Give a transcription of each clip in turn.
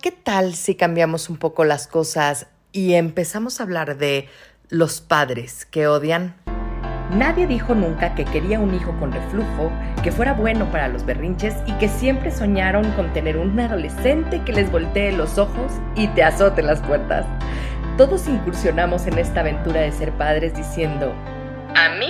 ¿qué tal si cambiamos un poco las cosas y empezamos a hablar de los padres que odian? Nadie dijo nunca que quería un hijo con reflujo, que fuera bueno para los berrinches y que siempre soñaron con tener un adolescente que les voltee los ojos y te azote las puertas. Todos incursionamos en esta aventura de ser padres diciendo, a mí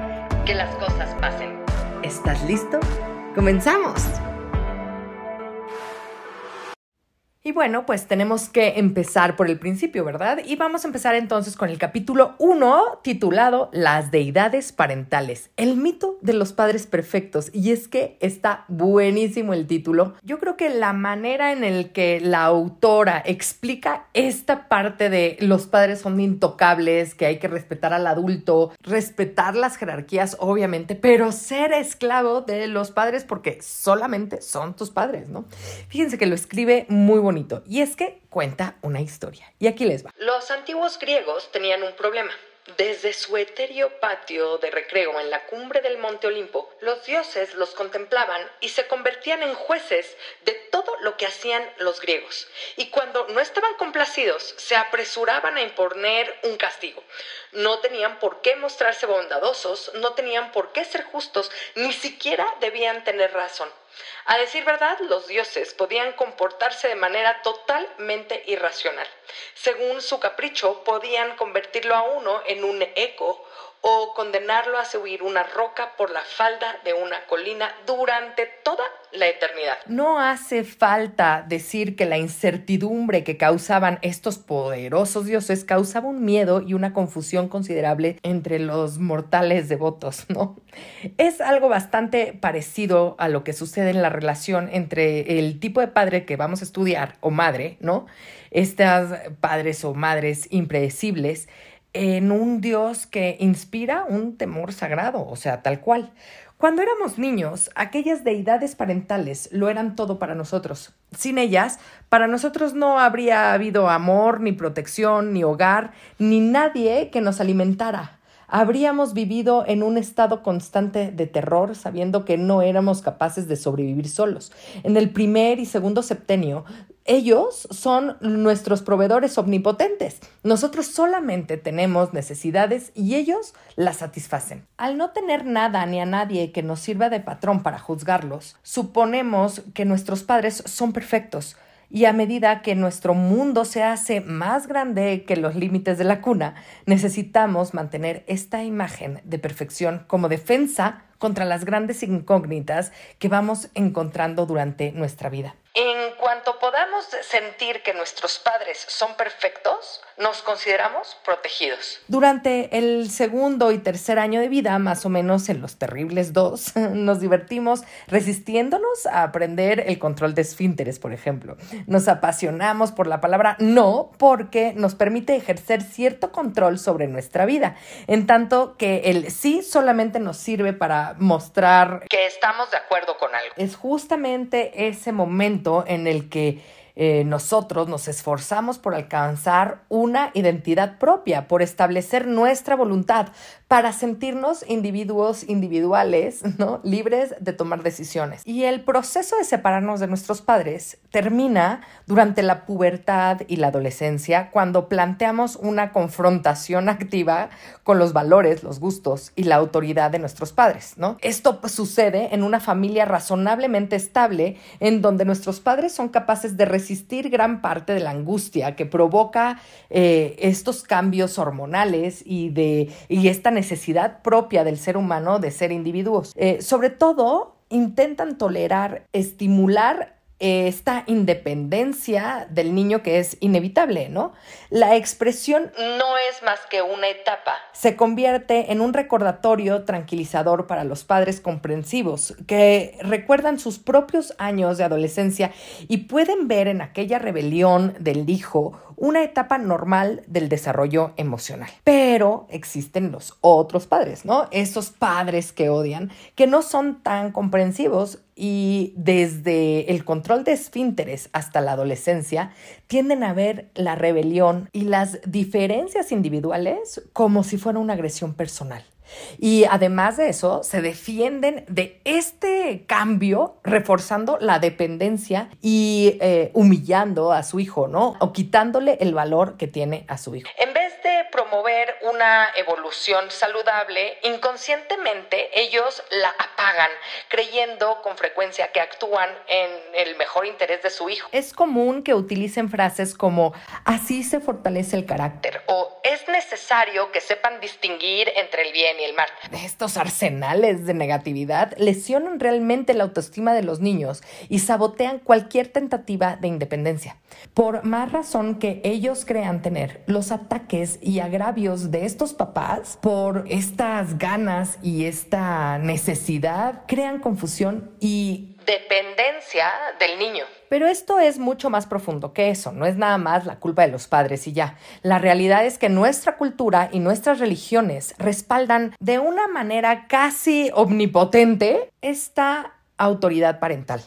que las cosas pasen. ¿Estás listo? ¡Comenzamos! Y bueno, pues tenemos que empezar por el principio, ¿verdad? Y vamos a empezar entonces con el capítulo 1 titulado Las deidades parentales, el mito de los padres perfectos. Y es que está buenísimo el título. Yo creo que la manera en el que la autora explica esta parte de los padres son intocables, que hay que respetar al adulto, respetar las jerarquías, obviamente, pero ser esclavo de los padres porque solamente son tus padres, ¿no? Fíjense que lo escribe muy bonito y es que cuenta una historia. Y aquí les va. Los antiguos griegos tenían un problema. Desde su etéreo patio de recreo en la cumbre del monte Olimpo, los dioses los contemplaban y se convertían en jueces de todo lo que hacían los griegos. Y cuando no estaban complacidos, se apresuraban a imponer un castigo. No tenían por qué mostrarse bondadosos, no tenían por qué ser justos, ni siquiera debían tener razón. A decir verdad, los dioses podían comportarse de manera totalmente irracional. Según su capricho, podían convertirlo a uno en un eco o condenarlo a subir una roca por la falda de una colina durante toda la eternidad. No hace falta decir que la incertidumbre que causaban estos poderosos dioses causaba un miedo y una confusión considerable entre los mortales devotos, ¿no? Es algo bastante parecido a lo que sucede en la relación entre el tipo de padre que vamos a estudiar o madre, ¿no? Estas padres o madres impredecibles en un Dios que inspira un temor sagrado, o sea, tal cual. Cuando éramos niños, aquellas deidades parentales lo eran todo para nosotros. Sin ellas, para nosotros no habría habido amor, ni protección, ni hogar, ni nadie que nos alimentara. Habríamos vivido en un estado constante de terror, sabiendo que no éramos capaces de sobrevivir solos. En el primer y segundo septenio ellos son nuestros proveedores omnipotentes. Nosotros solamente tenemos necesidades y ellos las satisfacen. Al no tener nada ni a nadie que nos sirva de patrón para juzgarlos, suponemos que nuestros padres son perfectos. Y a medida que nuestro mundo se hace más grande que los límites de la cuna, necesitamos mantener esta imagen de perfección como defensa contra las grandes incógnitas que vamos encontrando durante nuestra vida. En cuanto podamos sentir que nuestros padres son perfectos, nos consideramos protegidos. Durante el segundo y tercer año de vida, más o menos en los terribles dos, nos divertimos resistiéndonos a aprender el control de esfínteres, por ejemplo. Nos apasionamos por la palabra no porque nos permite ejercer cierto control sobre nuestra vida, en tanto que el sí solamente nos sirve para mostrar que estamos de acuerdo con algo. Es justamente ese momento en el que eh, nosotros nos esforzamos por alcanzar una identidad propia, por establecer nuestra voluntad, para sentirnos individuos individuales, ¿no? Libres de tomar decisiones. Y el proceso de separarnos de nuestros padres termina durante la pubertad y la adolescencia, cuando planteamos una confrontación activa con los valores, los gustos y la autoridad de nuestros padres, ¿no? Esto sucede en una familia razonablemente estable en donde nuestros padres son capaces de resistir gran parte de la angustia que provoca eh, estos cambios hormonales y de y esta necesidad necesidad propia del ser humano de ser individuos. Eh, sobre todo, intentan tolerar, estimular esta independencia del niño que es inevitable, ¿no? La expresión no es más que una etapa. Se convierte en un recordatorio tranquilizador para los padres comprensivos que recuerdan sus propios años de adolescencia y pueden ver en aquella rebelión del hijo una etapa normal del desarrollo emocional. Pero existen los otros padres, ¿no? Esos padres que odian, que no son tan comprensivos y desde el control de esfínteres hasta la adolescencia tienden a ver la rebelión y las diferencias individuales como si fuera una agresión personal. Y además de eso, se defienden de este cambio reforzando la dependencia y eh, humillando a su hijo, ¿no? O quitándole el valor que tiene a su hijo. En vez de promover una evolución saludable, inconscientemente ellos la apagan, creyendo con frecuencia que actúan en el mejor interés de su hijo. Es común que utilicen frases como así se fortalece el carácter o es necesario que sepan distinguir entre el bien y el mal. Estos arsenales de negatividad lesionan realmente la autoestima de los niños y sabotean cualquier tentativa de independencia. Por más razón que ellos crean tener, los ataques y agravios de estos papás por estas ganas y esta necesidad crean confusión y dependencia del niño. Pero esto es mucho más profundo que eso, no es nada más la culpa de los padres y ya. La realidad es que nuestra cultura y nuestras religiones respaldan de una manera casi omnipotente esta autoridad parental.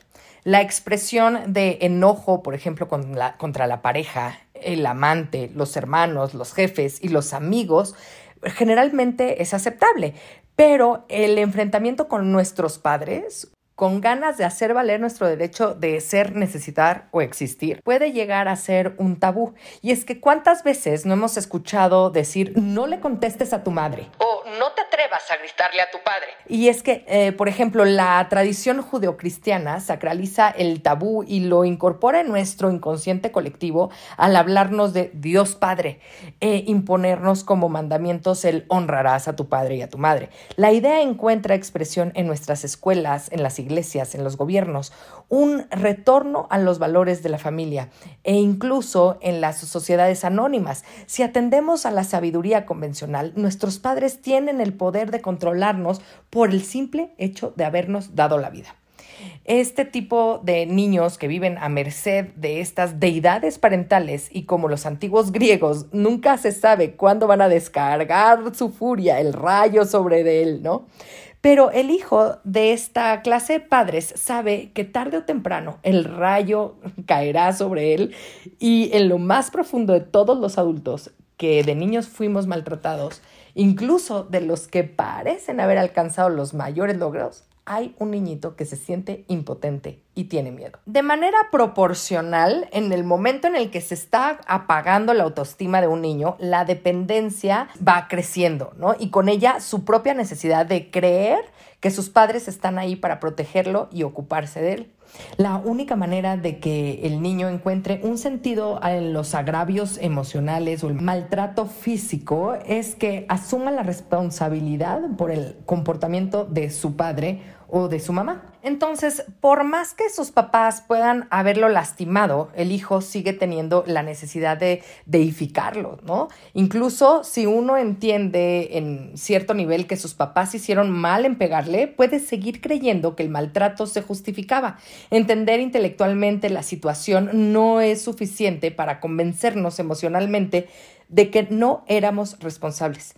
La expresión de enojo, por ejemplo, contra la pareja, el amante, los hermanos, los jefes y los amigos, generalmente es aceptable, pero el enfrentamiento con nuestros padres con ganas de hacer valer nuestro derecho de ser, necesitar o existir, puede llegar a ser un tabú. Y es que cuántas veces no hemos escuchado decir no le contestes a tu madre o no te atrevas a gritarle a tu padre. Y es que, eh, por ejemplo, la tradición judeocristiana sacraliza el tabú y lo incorpora en nuestro inconsciente colectivo al hablarnos de Dios Padre e imponernos como mandamientos el honrarás a tu padre y a tu madre. La idea encuentra expresión en nuestras escuelas, en las iglesias, en los gobiernos, un retorno a los valores de la familia e incluso en las sociedades anónimas. Si atendemos a la sabiduría convencional, nuestros padres tienen el poder de controlarnos por el simple hecho de habernos dado la vida. Este tipo de niños que viven a merced de estas deidades parentales y como los antiguos griegos, nunca se sabe cuándo van a descargar su furia, el rayo sobre de él, ¿no? Pero el hijo de esta clase de padres sabe que tarde o temprano el rayo caerá sobre él y en lo más profundo de todos los adultos que de niños fuimos maltratados, incluso de los que parecen haber alcanzado los mayores logros, hay un niñito que se siente impotente y tiene miedo. De manera proporcional, en el momento en el que se está apagando la autoestima de un niño, la dependencia va creciendo, ¿no? Y con ella su propia necesidad de creer que sus padres están ahí para protegerlo y ocuparse de él. La única manera de que el niño encuentre un sentido en los agravios emocionales o el maltrato físico es que asuma la responsabilidad por el comportamiento de su padre o de su mamá. Entonces, por más que sus papás puedan haberlo lastimado, el hijo sigue teniendo la necesidad de deificarlo, ¿no? Incluso si uno entiende en cierto nivel que sus papás hicieron mal en pegarle, puede seguir creyendo que el maltrato se justificaba. Entender intelectualmente la situación no es suficiente para convencernos emocionalmente de que no éramos responsables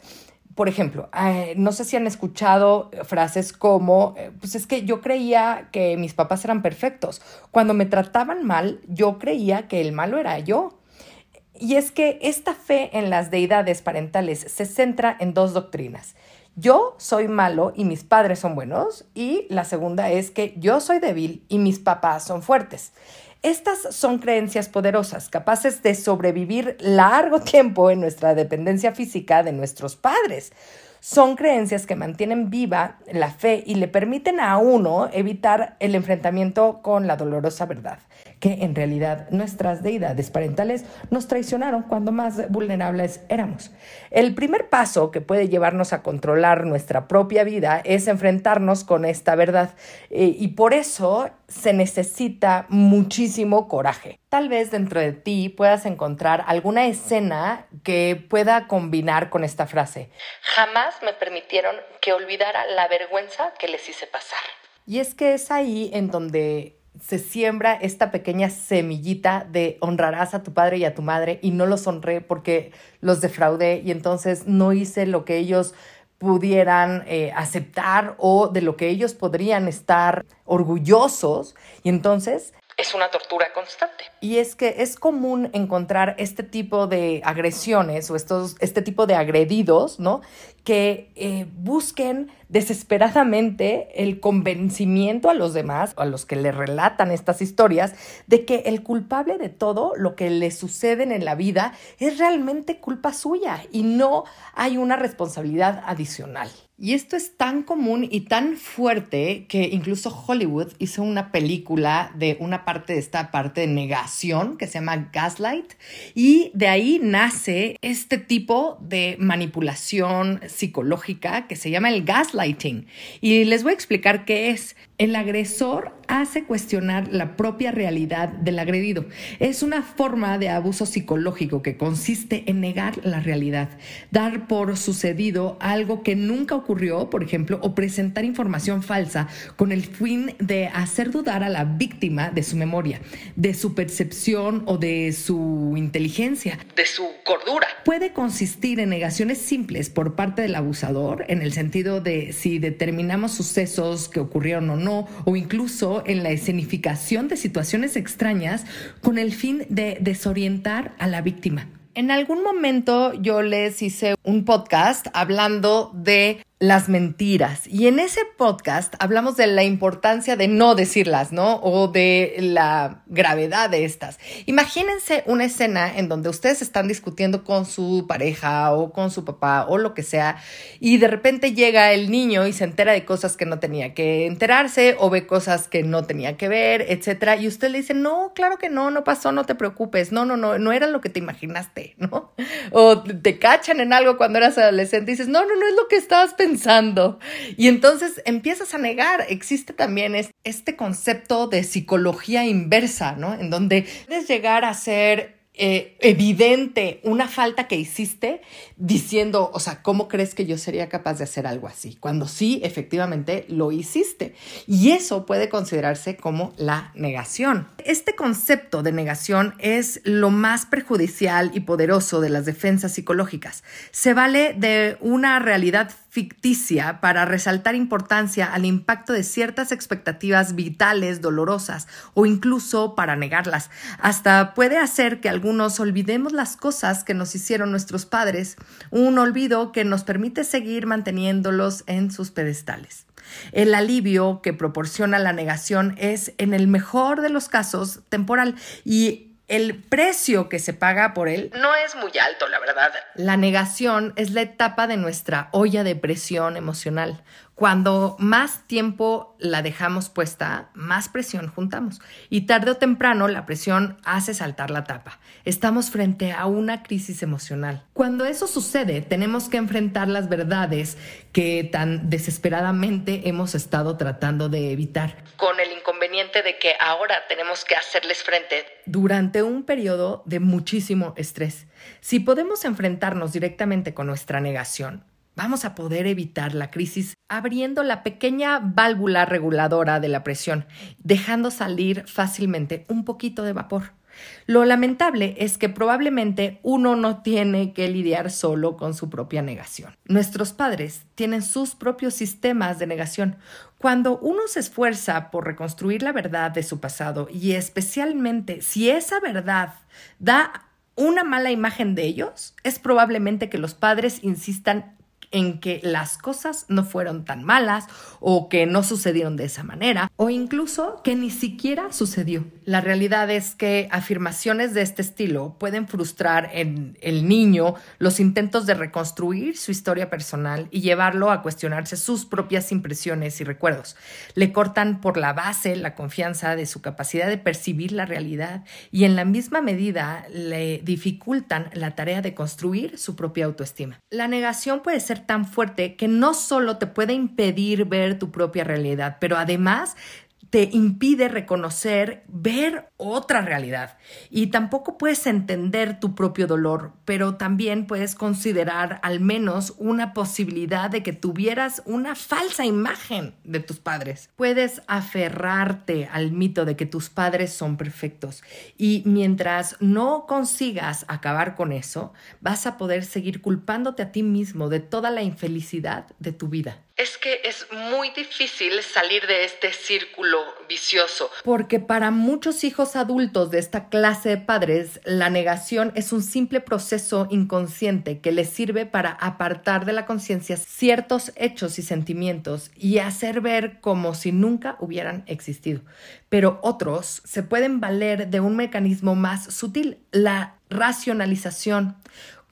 por ejemplo, eh, no sé si han escuchado frases como, eh, pues es que yo creía que mis papás eran perfectos. Cuando me trataban mal, yo creía que el malo era yo. Y es que esta fe en las deidades parentales se centra en dos doctrinas. Yo soy malo y mis padres son buenos. Y la segunda es que yo soy débil y mis papás son fuertes. Estas son creencias poderosas, capaces de sobrevivir largo tiempo en nuestra dependencia física de nuestros padres. Son creencias que mantienen viva la fe y le permiten a uno evitar el enfrentamiento con la dolorosa verdad, que en realidad nuestras deidades parentales nos traicionaron cuando más vulnerables éramos. El primer paso que puede llevarnos a controlar nuestra propia vida es enfrentarnos con esta verdad eh, y por eso se necesita muchísimo coraje. Tal vez dentro de ti puedas encontrar alguna escena que pueda combinar con esta frase. Jamás me permitieron que olvidara la vergüenza que les hice pasar. Y es que es ahí en donde se siembra esta pequeña semillita de honrarás a tu padre y a tu madre y no los honré porque los defraudé y entonces no hice lo que ellos pudieran eh, aceptar o de lo que ellos podrían estar orgullosos y entonces es una tortura constante. Y es que es común encontrar este tipo de agresiones o estos, este tipo de agredidos, ¿no? Que eh, busquen desesperadamente el convencimiento a los demás, a los que le relatan estas historias, de que el culpable de todo lo que le sucede en la vida es realmente culpa suya y no hay una responsabilidad adicional. Y esto es tan común y tan fuerte que incluso Hollywood hizo una película de una parte de esta parte de negación que se llama Gaslight y de ahí nace este tipo de manipulación psicológica que se llama el gaslighting. Y les voy a explicar qué es. El agresor hace cuestionar la propia realidad del agredido. Es una forma de abuso psicológico que consiste en negar la realidad, dar por sucedido algo que nunca ocurrió, por ejemplo, o presentar información falsa con el fin de hacer dudar a la víctima de su memoria, de su percepción o de su inteligencia, de su cordura. Puede consistir en negaciones simples por parte del abusador, en el sentido de si determinamos sucesos que ocurrieron o no, o incluso en la escenificación de situaciones extrañas con el fin de desorientar a la víctima. En algún momento yo les hice un podcast hablando de las mentiras. Y en ese podcast hablamos de la importancia de no decirlas, ¿no? O de la gravedad de estas. Imagínense una escena en donde ustedes están discutiendo con su pareja o con su papá o lo que sea y de repente llega el niño y se entera de cosas que no tenía que enterarse o ve cosas que no tenía que ver, etcétera, y usted le dice, "No, claro que no, no pasó, no te preocupes. No, no, no, no era lo que te imaginaste", ¿no? O te cachan en algo cuando eras adolescente y dices, "No, no, no es lo que estabas pensando pensando. Y entonces empiezas a negar. Existe también este concepto de psicología inversa, ¿no? En donde puedes llegar a ser eh, evidente una falta que hiciste diciendo, o sea, ¿cómo crees que yo sería capaz de hacer algo así? Cuando sí, efectivamente, lo hiciste. Y eso puede considerarse como la negación. Este concepto de negación es lo más perjudicial y poderoso de las defensas psicológicas. Se vale de una realidad ficticia para resaltar importancia al impacto de ciertas expectativas vitales dolorosas o incluso para negarlas. Hasta puede hacer que algunos olvidemos las cosas que nos hicieron nuestros padres, un olvido que nos permite seguir manteniéndolos en sus pedestales. El alivio que proporciona la negación es, en el mejor de los casos, temporal y el precio que se paga por él no es muy alto, la verdad. La negación es la etapa de nuestra olla de presión emocional. Cuando más tiempo la dejamos puesta, más presión juntamos. Y tarde o temprano la presión hace saltar la tapa. Estamos frente a una crisis emocional. Cuando eso sucede, tenemos que enfrentar las verdades que tan desesperadamente hemos estado tratando de evitar. Con el inconveniente de que ahora tenemos que hacerles frente. Durante un periodo de muchísimo estrés. Si podemos enfrentarnos directamente con nuestra negación, vamos a poder evitar la crisis abriendo la pequeña válvula reguladora de la presión, dejando salir fácilmente un poquito de vapor. Lo lamentable es que probablemente uno no tiene que lidiar solo con su propia negación. Nuestros padres tienen sus propios sistemas de negación. Cuando uno se esfuerza por reconstruir la verdad de su pasado y especialmente si esa verdad da una mala imagen de ellos, es probablemente que los padres insistan en que las cosas no fueron tan malas o que no sucedieron de esa manera o incluso que ni siquiera sucedió. La realidad es que afirmaciones de este estilo pueden frustrar en el niño los intentos de reconstruir su historia personal y llevarlo a cuestionarse sus propias impresiones y recuerdos. Le cortan por la base la confianza de su capacidad de percibir la realidad y en la misma medida le dificultan la tarea de construir su propia autoestima. La negación puede ser tan fuerte que no solo te puede impedir ver tu propia realidad, pero además te impide reconocer, ver otra realidad. Y tampoco puedes entender tu propio dolor, pero también puedes considerar al menos una posibilidad de que tuvieras una falsa imagen de tus padres. Puedes aferrarte al mito de que tus padres son perfectos y mientras no consigas acabar con eso, vas a poder seguir culpándote a ti mismo de toda la infelicidad de tu vida es que es muy difícil salir de este círculo vicioso. Porque para muchos hijos adultos de esta clase de padres, la negación es un simple proceso inconsciente que les sirve para apartar de la conciencia ciertos hechos y sentimientos y hacer ver como si nunca hubieran existido. Pero otros se pueden valer de un mecanismo más sutil, la racionalización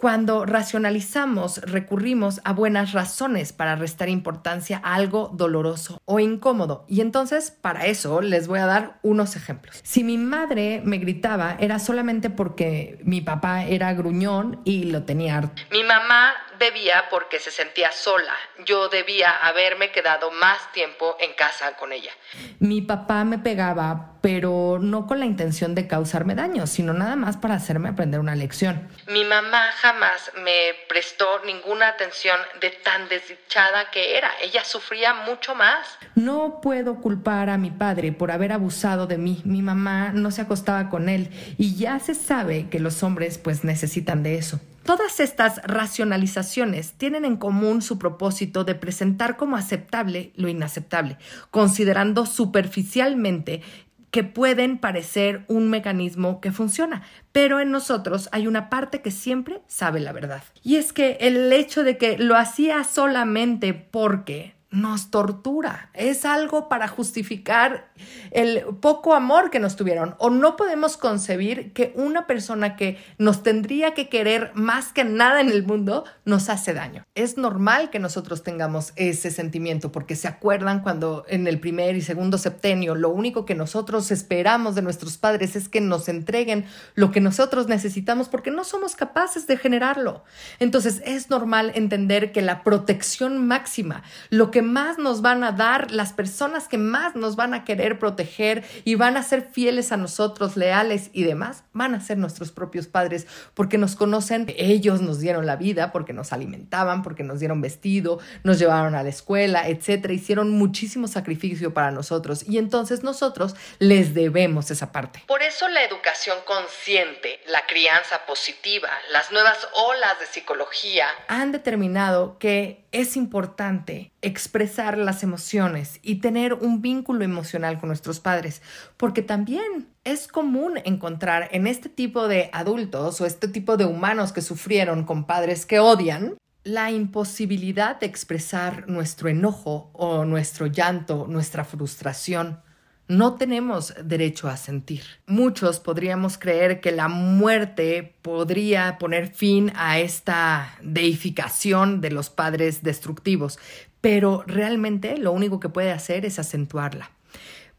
cuando racionalizamos, recurrimos a buenas razones para restar importancia a algo doloroso o incómodo. Y entonces, para eso, les voy a dar unos ejemplos. Si mi madre me gritaba, era solamente porque mi papá era gruñón y lo tenía harto. Mi mamá bebía porque se sentía sola. Yo debía haberme quedado más tiempo en casa con ella. Mi papá me pegaba, pero no con la intención de causarme daño, sino nada más para hacerme aprender una lección. Mi mamá jamás me prestó ninguna atención de tan desdichada que era. Ella sufría mucho más. No puedo culpar a mi padre por haber abusado de mí. Mi mamá no se acostaba con él y ya se sabe que los hombres pues necesitan de eso. Todas estas racionalizaciones tienen en común su propósito de presentar como aceptable lo inaceptable, considerando superficialmente que pueden parecer un mecanismo que funciona, pero en nosotros hay una parte que siempre sabe la verdad. Y es que el hecho de que lo hacía solamente porque nos tortura. Es algo para justificar el poco amor que nos tuvieron. O no podemos concebir que una persona que nos tendría que querer más que nada en el mundo nos hace daño. Es normal que nosotros tengamos ese sentimiento porque se acuerdan cuando en el primer y segundo septenio lo único que nosotros esperamos de nuestros padres es que nos entreguen lo que nosotros necesitamos porque no somos capaces de generarlo. Entonces es normal entender que la protección máxima, lo que más nos van a dar, las personas que más nos van a querer proteger y van a ser fieles a nosotros, leales y demás, van a ser nuestros propios padres porque nos conocen, ellos nos dieron la vida, porque nos alimentaban, porque nos dieron vestido, nos llevaron a la escuela, etcétera, hicieron muchísimo sacrificio para nosotros y entonces nosotros les debemos esa parte. Por eso la educación consciente, la crianza positiva, las nuevas olas de psicología han determinado que es importante expresar las emociones y tener un vínculo emocional con nuestros padres, porque también es común encontrar en este tipo de adultos o este tipo de humanos que sufrieron con padres que odian la imposibilidad de expresar nuestro enojo o nuestro llanto, nuestra frustración. No tenemos derecho a sentir. Muchos podríamos creer que la muerte podría poner fin a esta deificación de los padres destructivos, pero realmente lo único que puede hacer es acentuarla.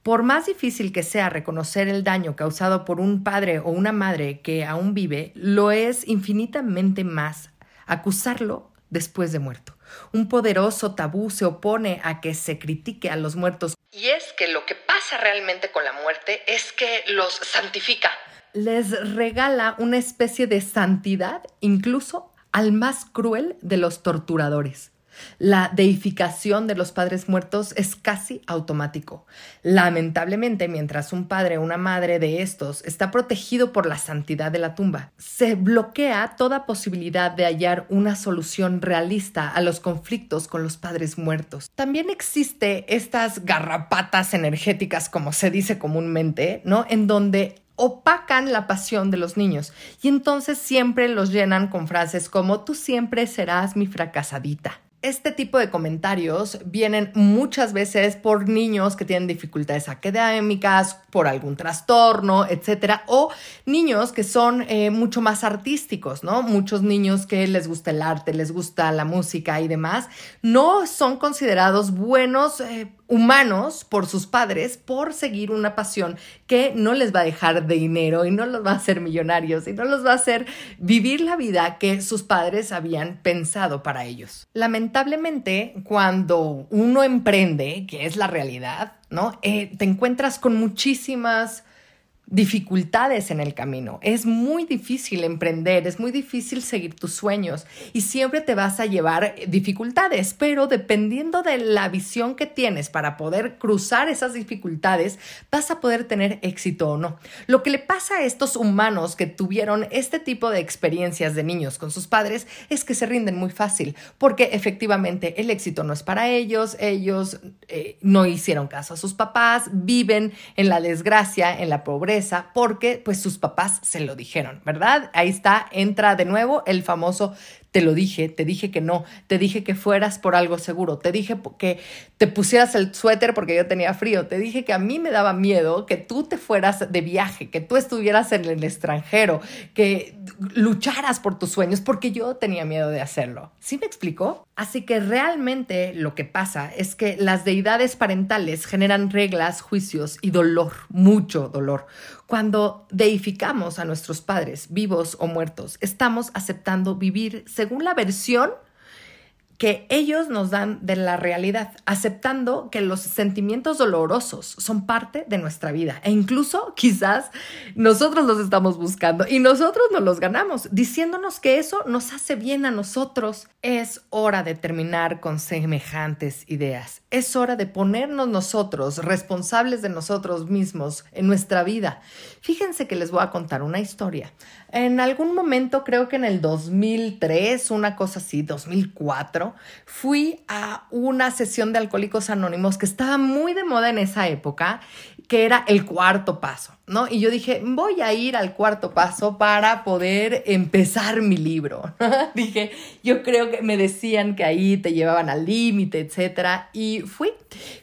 Por más difícil que sea reconocer el daño causado por un padre o una madre que aún vive, lo es infinitamente más acusarlo después de muerto. Un poderoso tabú se opone a que se critique a los muertos. Y es que lo que pasa realmente con la muerte es que los santifica. Les regala una especie de santidad incluso al más cruel de los torturadores. La deificación de los padres muertos es casi automático. Lamentablemente, mientras un padre o una madre de estos está protegido por la santidad de la tumba, se bloquea toda posibilidad de hallar una solución realista a los conflictos con los padres muertos. También existe estas garrapatas energéticas, como se dice comúnmente, ¿no? En donde opacan la pasión de los niños y entonces siempre los llenan con frases como tú siempre serás mi fracasadita Este tipo de comentarios vienen muchas veces por niños que tienen dificultades académicas, por algún trastorno, etcétera, o niños que son eh, mucho más artísticos, ¿no? Muchos niños que les gusta el arte, les gusta la música y demás, no son considerados buenos. Eh, humanos por sus padres por seguir una pasión que no les va a dejar dinero y no los va a hacer millonarios y no los va a hacer vivir la vida que sus padres habían pensado para ellos. Lamentablemente, cuando uno emprende, que es la realidad, ¿no? Eh, te encuentras con muchísimas dificultades en el camino. Es muy difícil emprender, es muy difícil seguir tus sueños y siempre te vas a llevar dificultades, pero dependiendo de la visión que tienes para poder cruzar esas dificultades, vas a poder tener éxito o no. Lo que le pasa a estos humanos que tuvieron este tipo de experiencias de niños con sus padres es que se rinden muy fácil, porque efectivamente el éxito no es para ellos, ellos eh, no hicieron caso a sus papás, viven en la desgracia, en la pobreza, porque pues sus papás se lo dijeron, ¿verdad? Ahí está, entra de nuevo el famoso te lo dije, te dije que no, te dije que fueras por algo seguro, te dije que te pusieras el suéter porque yo tenía frío, te dije que a mí me daba miedo que tú te fueras de viaje, que tú estuvieras en el extranjero, que lucharas por tus sueños porque yo tenía miedo de hacerlo. ¿Sí me explicó? Así que realmente lo que pasa es que las deidades parentales generan reglas, juicios y dolor, mucho dolor. Cuando deificamos a nuestros padres, vivos o muertos, estamos aceptando vivir según la versión que ellos nos dan de la realidad, aceptando que los sentimientos dolorosos son parte de nuestra vida e incluso quizás nosotros los estamos buscando y nosotros nos los ganamos, diciéndonos que eso nos hace bien a nosotros. Es hora de terminar con semejantes ideas. Es hora de ponernos nosotros responsables de nosotros mismos en nuestra vida. Fíjense que les voy a contar una historia. En algún momento, creo que en el 2003, una cosa así, 2004, fui a una sesión de Alcohólicos Anónimos que estaba muy de moda en esa época, que era el cuarto paso, ¿no? Y yo dije, voy a ir al cuarto paso para poder empezar mi libro. dije, yo creo que me decían que ahí te llevaban al límite, etcétera, y fui.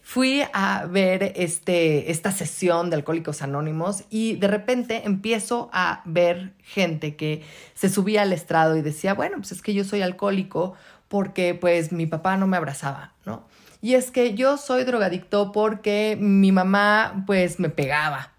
Fui a ver este, esta sesión de Alcohólicos Anónimos y de repente empiezo a ver gente que se subía al estrado y decía, bueno, pues es que yo soy alcohólico porque pues mi papá no me abrazaba, ¿no? Y es que yo soy drogadicto porque mi mamá pues me pegaba.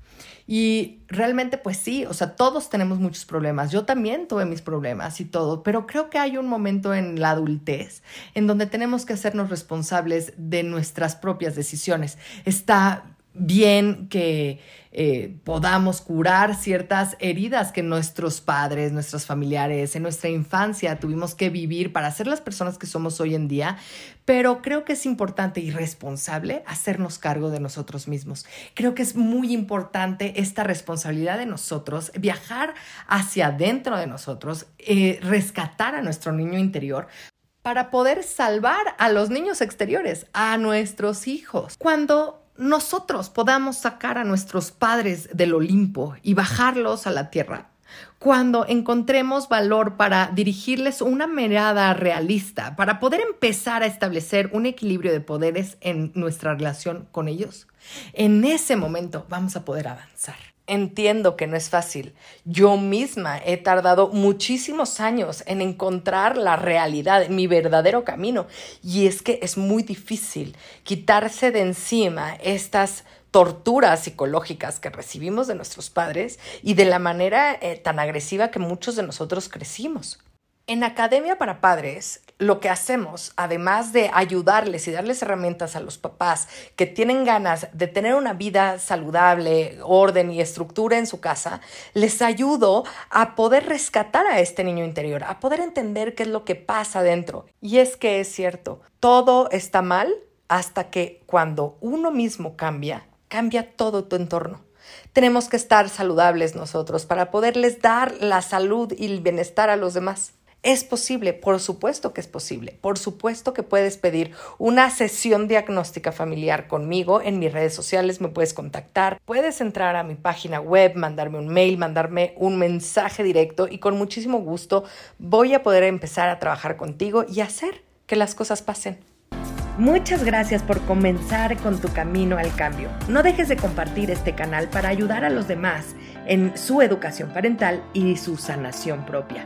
Y realmente pues sí, o sea, todos tenemos muchos problemas. Yo también tuve mis problemas y todo, pero creo que hay un momento en la adultez en donde tenemos que hacernos responsables de nuestras propias decisiones. Está bien que eh, podamos curar ciertas heridas que nuestros padres, nuestros familiares en nuestra infancia tuvimos que vivir para ser las personas que somos hoy en día, pero creo que es importante y responsable hacernos cargo de nosotros mismos. Creo que es muy importante esta responsabilidad de nosotros, viajar hacia adentro de nosotros, eh, rescatar a nuestro niño interior para poder salvar a los niños exteriores, a nuestros hijos. Cuando nosotros podamos sacar a nuestros padres del Olimpo y bajarlos a la tierra, cuando encontremos valor para dirigirles una mirada realista, para poder empezar a establecer un equilibrio de poderes en nuestra relación con ellos, en ese momento vamos a poder avanzar. Entiendo que no es fácil. Yo misma he tardado muchísimos años en encontrar la realidad, mi verdadero camino. Y es que es muy difícil quitarse de encima estas torturas psicológicas que recibimos de nuestros padres y de la manera eh, tan agresiva que muchos de nosotros crecimos. En Academia para Padres, lo que hacemos, además de ayudarles y darles herramientas a los papás que tienen ganas de tener una vida saludable, orden y estructura en su casa, les ayudo a poder rescatar a este niño interior, a poder entender qué es lo que pasa dentro. Y es que es cierto, todo está mal hasta que cuando uno mismo cambia, cambia todo tu entorno. Tenemos que estar saludables nosotros para poderles dar la salud y el bienestar a los demás. Es posible, por supuesto que es posible. Por supuesto que puedes pedir una sesión diagnóstica familiar conmigo en mis redes sociales, me puedes contactar, puedes entrar a mi página web, mandarme un mail, mandarme un mensaje directo y con muchísimo gusto voy a poder empezar a trabajar contigo y hacer que las cosas pasen. Muchas gracias por comenzar con tu camino al cambio. No dejes de compartir este canal para ayudar a los demás en su educación parental y su sanación propia.